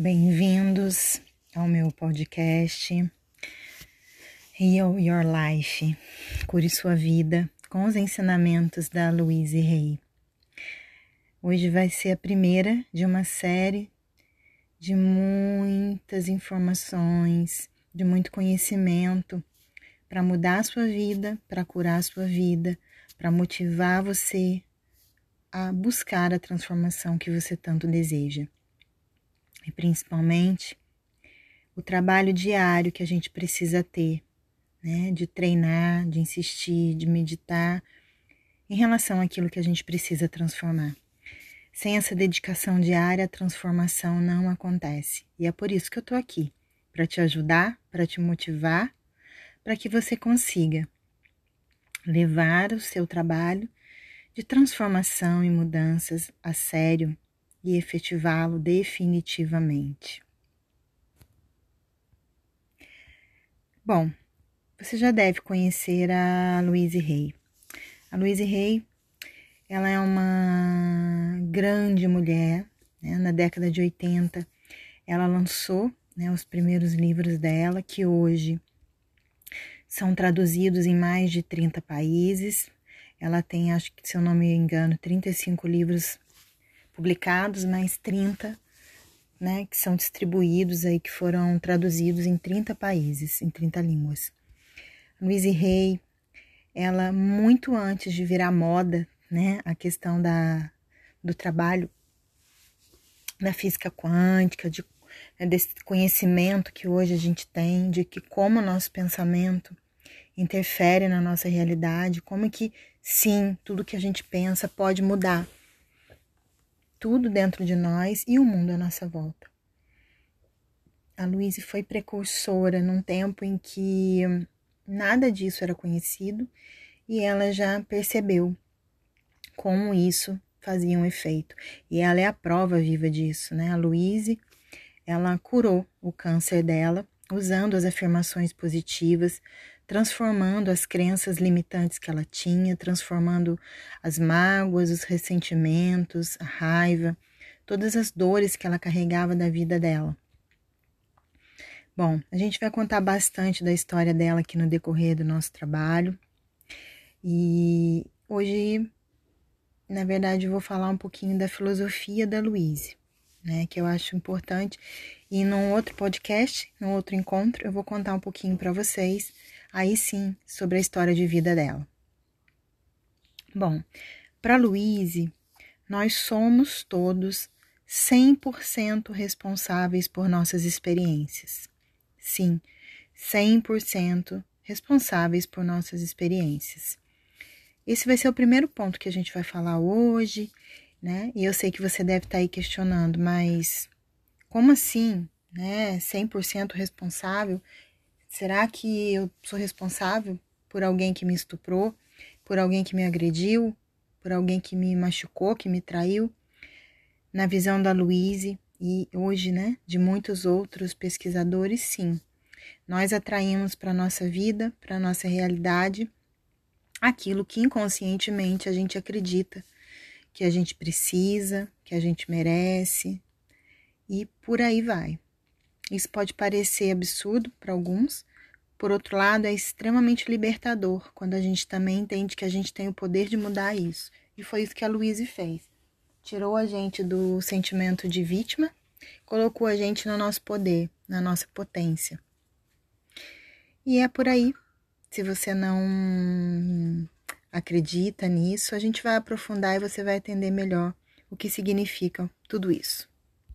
Bem-vindos ao meu podcast Heal Your Life, cure sua vida com os ensinamentos da Louise Hay. Hoje vai ser a primeira de uma série de muitas informações, de muito conhecimento para mudar a sua vida, para curar a sua vida, para motivar você a buscar a transformação que você tanto deseja e principalmente o trabalho diário que a gente precisa ter, né? De treinar, de insistir, de meditar em relação àquilo que a gente precisa transformar. Sem essa dedicação diária, a transformação não acontece. E é por isso que eu tô aqui, para te ajudar, para te motivar, para que você consiga levar o seu trabalho de transformação e mudanças a sério e efetivá-lo definitivamente. Bom, você já deve conhecer a Louise Hay. A Louise Hay, ela é uma grande mulher, né? na década de 80, ela lançou né, os primeiros livros dela, que hoje são traduzidos em mais de 30 países. Ela tem, acho que se eu não me engano, 35 livros publicados, mais 30, né, que são distribuídos aí, que foram traduzidos em 30 países, em 30 línguas. Louise Hay, ela muito antes de virar moda, né, a questão da, do trabalho da física quântica, de, né, desse conhecimento que hoje a gente tem, de que como o nosso pensamento interfere na nossa realidade, como que sim, tudo que a gente pensa pode mudar tudo dentro de nós e o mundo à nossa volta. A Luíse foi precursora num tempo em que nada disso era conhecido e ela já percebeu como isso fazia um efeito. E ela é a prova viva disso, né? A Luíse, ela curou o câncer dela usando as afirmações positivas, transformando as crenças limitantes que ela tinha, transformando as mágoas, os ressentimentos, a raiva, todas as dores que ela carregava da vida dela. Bom, a gente vai contar bastante da história dela aqui no decorrer do nosso trabalho. E hoje, na verdade, eu vou falar um pouquinho da filosofia da Louise, né, que eu acho importante. E num outro podcast, num outro encontro, eu vou contar um pouquinho para vocês aí sim sobre a história de vida dela. Bom, para Louise, nós somos todos 100% responsáveis por nossas experiências. Sim, 100% responsáveis por nossas experiências. Esse vai ser o primeiro ponto que a gente vai falar hoje, né? E eu sei que você deve estar tá aí questionando, mas como assim, né? 100% responsável? Será que eu sou responsável por alguém que me estuprou, por alguém que me agrediu, por alguém que me machucou, que me traiu? Na visão da Louise e hoje, né, de muitos outros pesquisadores, sim. Nós atraímos para nossa vida, para nossa realidade, aquilo que inconscientemente a gente acredita que a gente precisa, que a gente merece, e por aí vai. Isso pode parecer absurdo para alguns, por outro lado, é extremamente libertador quando a gente também entende que a gente tem o poder de mudar isso. E foi isso que a Louise fez. Tirou a gente do sentimento de vítima, colocou a gente no nosso poder, na nossa potência. E é por aí. Se você não acredita nisso, a gente vai aprofundar e você vai entender melhor o que significa tudo isso.